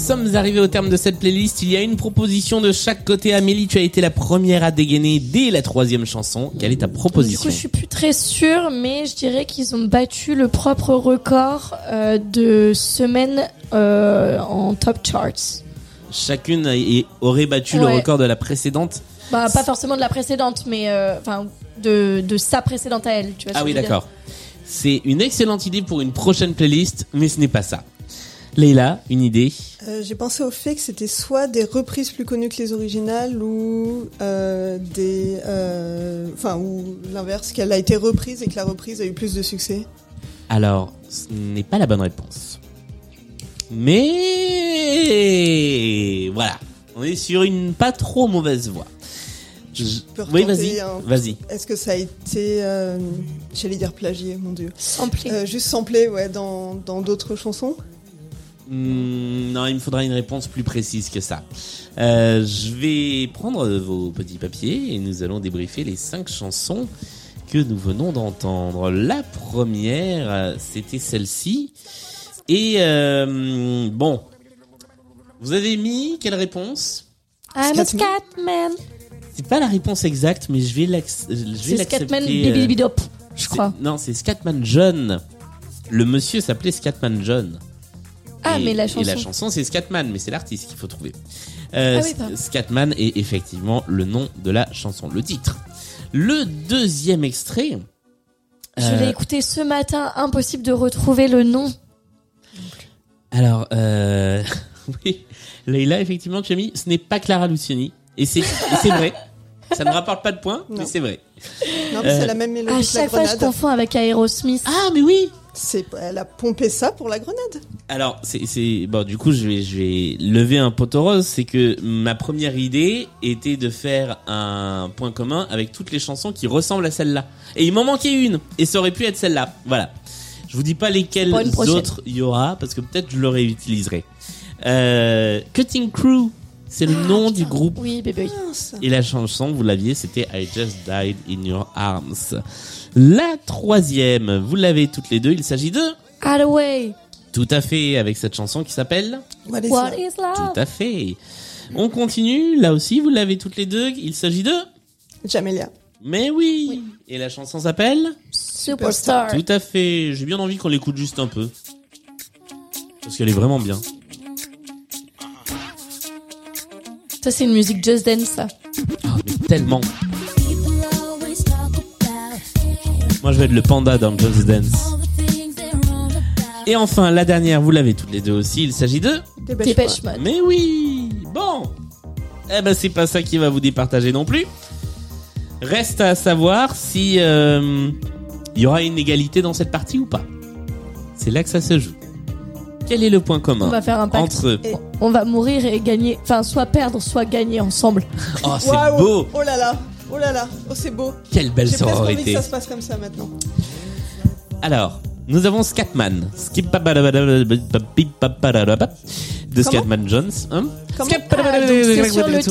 sommes arrivés au terme de cette playlist. Il y a une proposition de chaque côté. Amélie, tu as été la première à dégainer dès la troisième chanson. Quelle est ta Du proposition coup, je suis plus très sûre, mais je dirais qu'ils ont battu le propre record euh, de semaines euh, en top charts. Chacune a- et aurait battu le record de la précédente. Bah, pas forcément de la précédente, mais euh, enfin de, de sa précédente à elle. Tu vois ce Ah oui, d'accord. C'est une excellente idée pour une prochaine playlist, mais ce n'est pas ça. Leïla, une idée Euh, J'ai pensé au fait que c'était soit des reprises plus connues que les originales ou euh, des, euh, enfin ou l'inverse, qu'elle a été reprise et que la reprise a eu plus de succès. Alors, ce n'est pas la bonne réponse. Mais voilà, on est sur une pas trop mauvaise voie. Je- peux Oui, vas-y, un- vas-y. Est-ce que ça a été, euh, j'allais dire plagié, mon dieu, Samplé. Euh, juste samplé, ouais, dans dans d'autres chansons. Hmm, non, il me faudra une réponse plus précise que ça. Euh, je vais prendre vos petits papiers et nous allons débriefer les cinq chansons que nous venons d'entendre. La première, c'était celle-ci. Et euh, bon, vous avez mis quelle réponse? I'm a Scatman. C'est pas la réponse exacte, mais je vais l'acc- je vais C'est l'accepter. Scatman Bibidibidop, je crois. Non, c'est Scatman John. Le monsieur s'appelait Scatman John. Ah, Et- mais la Et la chanson. chanson, c'est Scatman, mais c'est l'artiste qu'il faut trouver. Euh, Ah oui, pardon. Scatman est effectivement le nom de la chanson, le titre. Le deuxième extrait. Je euh, l'ai écouté ce matin, impossible de retrouver le nom. Alors, euh, [LAUGHS] oui, Leïla, effectivement, tu as mis, ce n'est pas Clara Luciani. Et c'est vrai. Ça ne rapporte pas de points, mais c'est vrai. Non, mais Euh, c'est la même mélodie À que la chaque fois, je confonds avec Aerosmith. Ah, mais oui C'est, elle a pompé ça pour la grenade. Alors, c'est, bon, du coup, je vais, je vais lever un poteau rose. C'est que ma première idée était de faire un point commun avec toutes les chansons qui ressemblent à celle-là. Et il m'en manquait une. Et ça aurait pu être celle-là. Voilà. Je vous dis pas lesquelles autres il y aura, parce que peut-être je le réutiliserai. Euh, Cutting Crew. C'est le nom du groupe. Oui, bébé. Et la chanson, vous l'aviez, c'était I Just Died in Your Arms. La troisième, vous l'avez toutes les deux, il s'agit de... Hathaway. Tout à fait, avec cette chanson qui s'appelle... What is What love? is love? Tout à fait. On continue, là aussi, vous l'avez toutes les deux, il s'agit de... Jamelia. Mais oui, Et la chanson s'appelle Superstar. Tout à fait, j'ai bien envie qu'on l'écoute juste un peu. Parce qu'elle est vraiment bien. Ça, c'est une musique Just Dance, ça. Ah, mais tellement. Moi, je vais être le panda dans Just Dance. Et enfin, la dernière, vous l'avez toutes les deux aussi, il s'agit de... Dépêche, Mode. Mode. Mais oui Bon Eh ben c'est pas ça qui va vous départager non plus. Reste à savoir si euh, il y aura une égalité dans cette partie ou pas. C'est là que ça se joue. Quel est le point commun On va faire un pacte. entre Et- On va mourir et gagner. Enfin, soit perdre, soit gagner ensemble. Oh, c'est Waouh. beau Oh là là. Oh là là. Oh, c'est beau. Quelle belle J'ai presque envie que sororité ça se passe comme ça maintenant. Alors, nous avons Scatman. De Scatman Jones. Hein Comment Ah, c'est sur le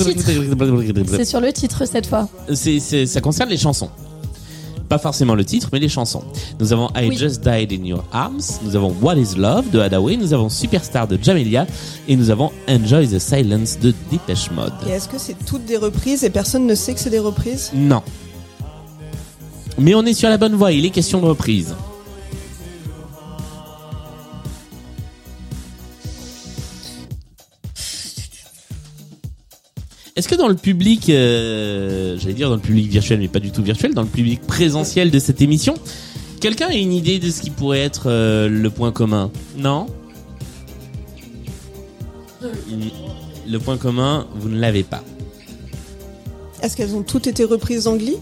C'est sur le titre cette fois. C'est- ça concerne les chansons. Pas forcément le titre, mais les chansons. Nous avons I Oui. Just Died in Your Arms, nous avons What is Love de Hadaway, nous avons Superstar de Jamelia et nous avons Enjoy the Silence de Depeche Mode. Et est-ce que c'est toutes des reprises et personne ne sait que c'est des reprises? Non. Mais on est sur la bonne voie, il est question de reprise. Est-ce que dans le public, euh, j'allais dire dans le public virtuel, mais pas du tout virtuel, dans le public présentiel de cette émission, quelqu'un a une idée de ce qui pourrait être euh, le point commun? Non? Le point commun, vous ne l'avez pas. Est-ce qu'elles ont toutes été reprises en Glee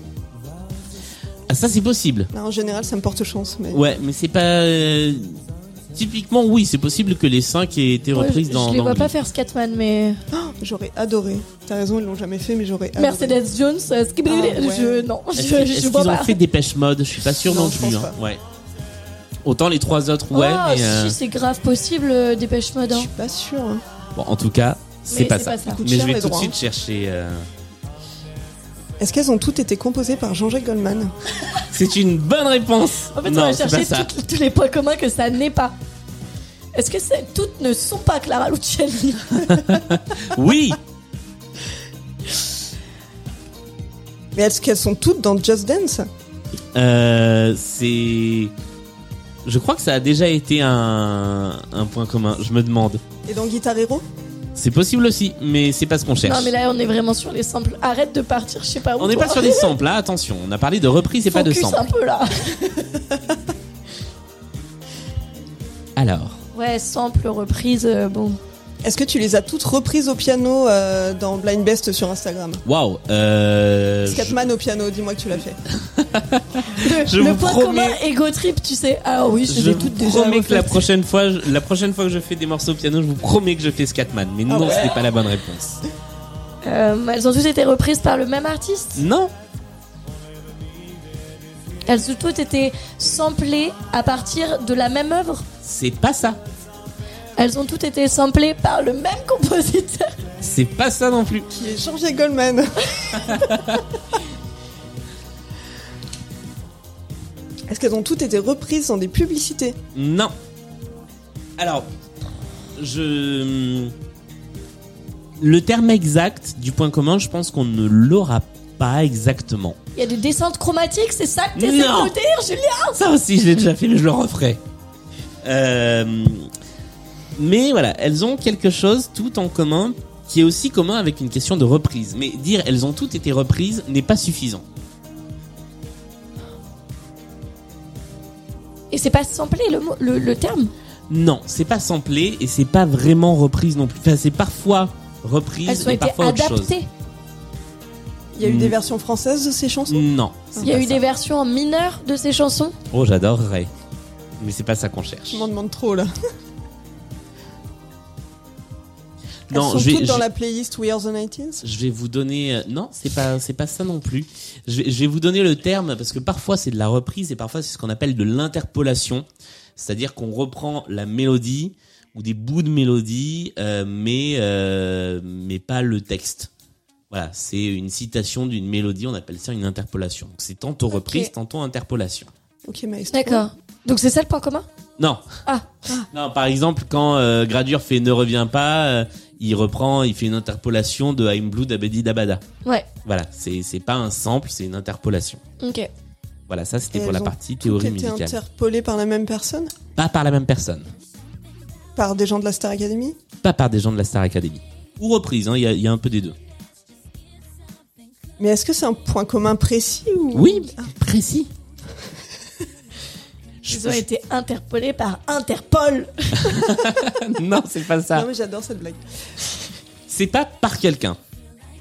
Ah, ça c'est possible. Non, En général, ça me porte chance. Mais... Ouais, mais c'est pas. Typiquement, oui, c'est possible que les 5 aient été Ouais, reprises je, dans. je les dans vois pas faire Scatman, mais Oh, j'aurais adoré. T'as raison, ils l'ont jamais fait, mais j'aurais adoré. Mercedes Jones, euh, skibidi- Ah, ouais. je non, Est-ce je, que- je est-ce vois qu'ils ont pas. fait Dépêche Mode? Je suis pas sûr non, Non, je plus. pense hein. pas. Ouais. Autant les trois autres, ouais, oh, mais. euh, si c'est grave possible, euh, Dépêche Mode. Je Hein. suis pas sûre. hein. Bon, en tout cas, c'est Mais pas, c'est ça. pas ça. Coûte Mais je vais les tout de droits, suite chercher. euh, Est-ce qu'elles ont toutes été composées par Jean-Jacques Goldman [LAUGHS] C'est une bonne réponse. En fait, non, on va chercher toutes- tous les points communs que ça n'est pas. Est-ce que toutes ne sont pas Clara Luciani [LAUGHS] Oui. Mais est-ce qu'elles sont toutes dans Just Dance Euh, c'est. Je crois que ça a déjà été un, un point commun. Je me demande. Et dans Guitar Hero C'est possible aussi, mais c'est pas ce qu'on cherche. Non, mais là, on est vraiment sur les samples. Arrête de partir, je sais pas où. On n'est pas sur des [LAUGHS] samples, là, attention. On a parlé de reprise et pas de samples. un peu là. [LAUGHS] Alors, Ouais, sample, reprise, euh, bon. Est-ce que tu les as toutes reprises au piano euh, dans Blind Best sur Instagram waouh. Euh, je- Scatman au piano, dis-moi que tu l'as fait. Le, [LAUGHS] Je le vous point promets- commun ego trip, tu sais. Ah oui, je, je les toutes déjà promets que la prochaine fois, je- la prochaine fois que je fais des morceaux au piano, je vous promets que je fais Scatman. Mais non, ouais ce n'est pas la bonne réponse. Euh, elles ont toutes été reprises par le même artiste. Non. Elles ont toutes été samplées à partir de la même œuvre. C'est pas ça. Elles ont toutes été samplées par le même compositeur. C'est pas ça non plus. Qui est Goldman [LAUGHS] Est-ce qu'elles ont toutes été reprises dans des publicités? Non. Alors, je. Le terme exact du point commun, je pense qu'on ne l'aura pas exactement. Il y a des descentes chromatiques, c'est ça que t'essaies Non. de nous dire, Julien? Ça aussi, je l'ai déjà fait, mais je le referai. Euh, mais voilà, elles ont quelque chose tout en commun qui est aussi commun avec une question de reprise. Mais dire elles ont toutes été reprises n'est pas suffisant. Et c'est pas samplé le, mot- le, le terme? Non, c'est pas samplé et c'est pas vraiment reprise non plus. Enfin, c'est parfois reprise Elles ont et été parfois autre chose. adaptées. Il y a eu Mm. des versions françaises de ces chansons? Non. Il y a eu des versions en mineur de ces chansons? Oh, j'adorerais. Mais c'est pas ça qu'on cherche. Je m'en demande trop là. [LAUGHS] Elles Non, sont je vais, toutes dans je- la playlist We Are the 90s je vais vous donner. euh, Non, c'est pas, c'est pas ça non plus. Je vais, je vais vous donner le terme parce que parfois c'est de la reprise et parfois c'est ce qu'on appelle de l'interpolation, c'est-à-dire qu'on reprend la mélodie ou des bouts de mélodie, euh, mais euh, mais pas le texte. Voilà, c'est une citation d'une mélodie, on appelle ça une interpolation. Donc c'est tantôt reprise, tantôt interpolation. Ok, maestro. D'accord. Donc c'est ça le point commun? Non. Ah. Non, par exemple, quand euh, Gradure fait Ne reviens pas, euh, il reprend, il fait une interpolation de I'm Blue d'Abedi Dabada. Ouais. Voilà, c'est pas un sample, c'est une interpolation. Ok. Voilà, ça c'était pour la partie théorie été musicale. interpolées par la même personne? Pas par la même personne, Par des gens de la Star Academy? Pas par des gens de la Star Academy. Ou reprise, hein, il y, a, y a un peu des deux. Mais est-ce que c'est un point commun précis ou... Oui, Ah. précis. Ils ont été interpellés par Interpol. [LAUGHS] non, c'est pas ça. Non mais j'adore cette blague. C'est pas par quelqu'un.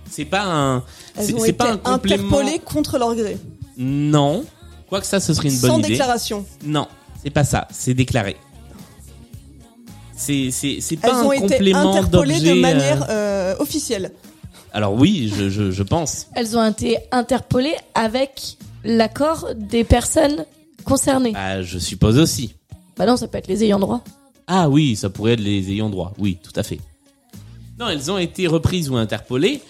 C'est pas un. Elles C'est ont c'est été pas un complément. interpolées contre leur gré. Non. Quoique ça, ce serait une bonne Sans idée. déclaration. Non, c'est pas ça. C'est déclaré. C'est c'est c'est pas Elles un ont été complément d'objet. de euh, manière euh, officielle. Alors oui, je, je, je pense. Elles ont été interpellées avec l'accord des personnes concernées. Bah, je suppose aussi. Bah non, ça peut être les ayants droit. Ah oui, ça pourrait être les ayants droit. Oui, tout à fait. Non, elles ont été reprises ou interpolées.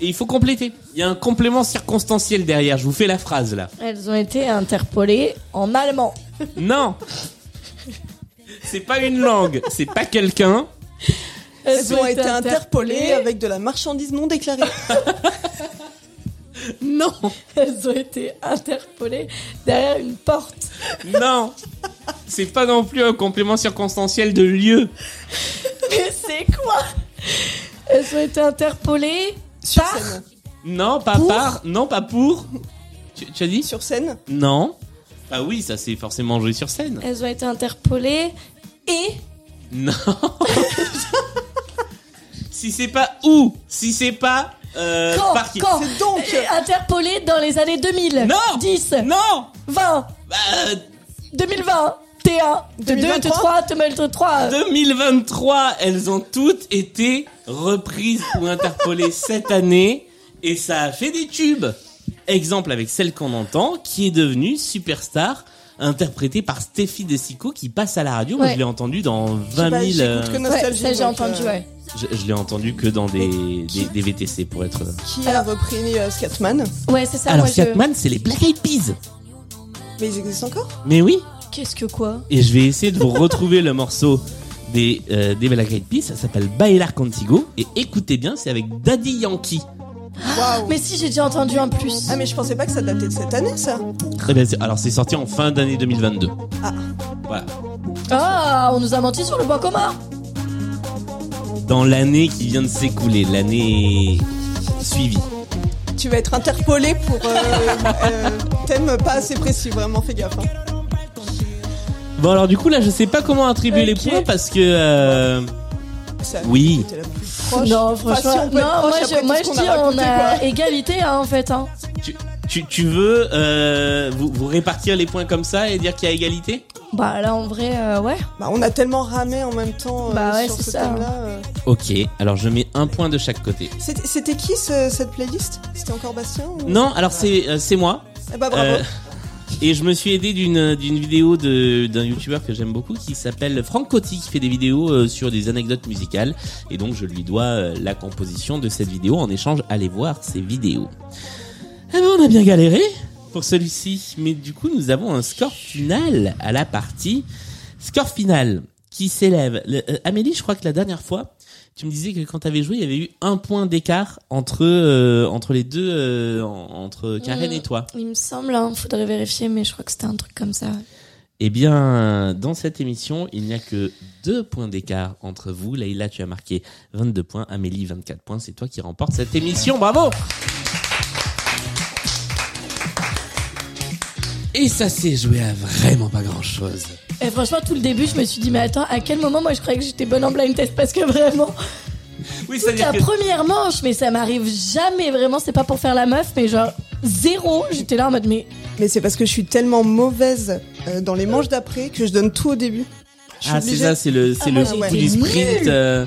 Et il faut compléter. Il y a un complément circonstanciel derrière. Je vous fais la phrase là. Elles ont été interpellées en allemand. [LAUGHS] Non C'est pas une langue, c'est pas quelqu'un. Elles ont été interpolées avec de la marchandise non déclarée. [LAUGHS] [LAUGHS] Non Elles ont été interpellées derrière une porte. Non C'est pas non plus un complément circonstanciel de lieu. [LAUGHS] Mais c'est quoi? Elles ont été interpellées Sur par scène. Non, pas Pour par, non, pas pour. Tu, tu as dit? Sur scène Non. Ah oui, ça c'est forcément joué sur scène. Elles ont été interpellées et Non. [LAUGHS] si c'est pas où, si c'est pas euh, quand, par qui. quand C'est donc- Euh, interpellées dans les années 2000. Non 10, Non 20, Bah, euh, 2020, T1, T2, 2023, T3, T3. 2023, elles ont toutes été reprises ou interpolées [LAUGHS] cette année et ça a fait des tubes. Exemple avec celle qu'on entend qui est devenue superstar interprétée par Steffi Desico qui passe à la radio. Moi Ouais. je l'ai entendue dans Je sais 20 pas, 000... j'écoute euh, que Ouais, Nostalgie, ça j'ai entendu, euh, ouais. Je je l'ai entendue que dans des, des, des VTC pour être... Qui a repris euh, Scatman Ouais, c'est ça, Alors moi je... Scatman c'est les Black Eyed Peas. Mais ils existent encore? Mais oui Qu'est-ce que quoi? Et je vais essayer de vous retrouver [LAUGHS] le morceau des, euh, des Black Eyed Peas. Ça s'appelle Bailar Contigo. Et écoutez bien, c'est avec Daddy Yankee. [GASPS] Waouh Mais si, j'ai déjà entendu en plus. Ah mais je pensais pas que ça datait de cette année ça Eh ben, c'est- alors c'est sorti en fin d'année 2022. Ah. Voilà. Ah, on nous a menti sur le point commun. Dans l'année qui vient de s'écouler, l'année suivie. Tu vas être interpolé pour euh, euh, thème pas assez précis, vraiment fais gaffe. hein. Bon alors du coup là je sais pas comment attribuer les points parce que euh, Ça, Oui. t'es la plus proche. Non, Enfin, franchement, si peut être non, moi je, moi je dis a on a quoi. égalité hein, en fait. Hein. tu, tu, tu veux euh, vous, vous répartir les points comme ça et dire qu'il y a égalité? Bah là en vrai, euh, ouais. Bah, on a tellement ramé en même temps euh, Bah ouais, sur c'est ce ça. thème-là. euh. Ok, alors je mets un point de chaque côté. C'était c'était qui ce- cette playlist? C'était encore Bastien ou... Non, alors c'est euh, c'est moi. Eh bah bravo. Euh, et je me suis aidé d'une d'une vidéo de d'un youtubeur que j'aime beaucoup qui s'appelle Franck Coty qui fait des vidéos euh, sur des anecdotes musicales et donc je lui dois euh, la composition de cette vidéo en échange allez voir ses vidéos. Eh ben on a bien galéré pour celui-ci mais du coup nous avons un score final à la partie score final qui s'élève Le- euh, Amélie je crois que la dernière fois tu me disais que quand tu avais joué il y avait eu un point d'écart entre euh, entre les deux euh, en- entre Karen Mm. et toi. Il me semble, hein, faudrait vérifier, mais je crois que c'était un truc comme ça. Eh bien, dans cette émission, il n'y a que deux points d'écart entre vous. Leïla, tu as marqué 22 points. Amélie, 24 points. C'est toi qui remporte cette émission. Bravo Et ça s'est joué à vraiment pas grand chose. Et franchement, tout le début, je me suis dit, mais attends, à quel moment moi je croyais que j'étais bonne en blind test? Parce que vraiment, Oui, toute la que première manche, mais ça m'arrive jamais vraiment. C'est pas pour faire la meuf, mais genre zéro. J'étais là en mode mais Mais c'est parce que je suis tellement mauvaise euh, dans les manches d'après que je donne tout au début. Ah c'est ça, c'est le c'est Ah, le coup du sprint. euh.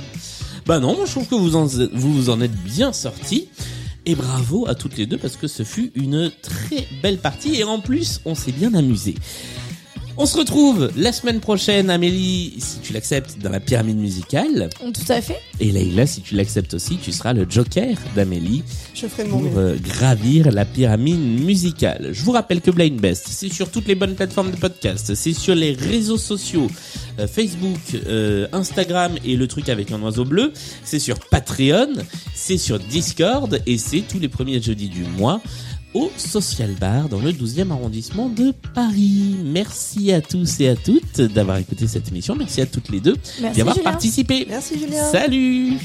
Bah non, moi je trouve que vous en vous vous en êtes bien sortis. Et bravo à toutes les deux parce que ce fut une très belle partie et en plus on s'est bien amusé. On se retrouve la semaine prochaine, Amélie, si tu l'acceptes, dans la pyramide musicale. tout à fait. Et Leïla, si tu l'acceptes aussi, tu seras le joker d'Amélie Je ferai de mon pour euh, gravir la pyramide musicale. Je vous rappelle que Blind Best, c'est sur toutes les bonnes plateformes de podcast, c'est sur les réseaux sociaux, euh, Facebook, euh, Instagram et le truc avec un oiseau bleu, c'est sur Patreon, c'est sur Discord et c'est tous les premiers jeudis du mois au Social Bar dans le 12e arrondissement de Paris. Merci à tous et à toutes d'avoir écouté cette émission. Merci à toutes les deux d'y avoir participé. Merci Julien. Salut.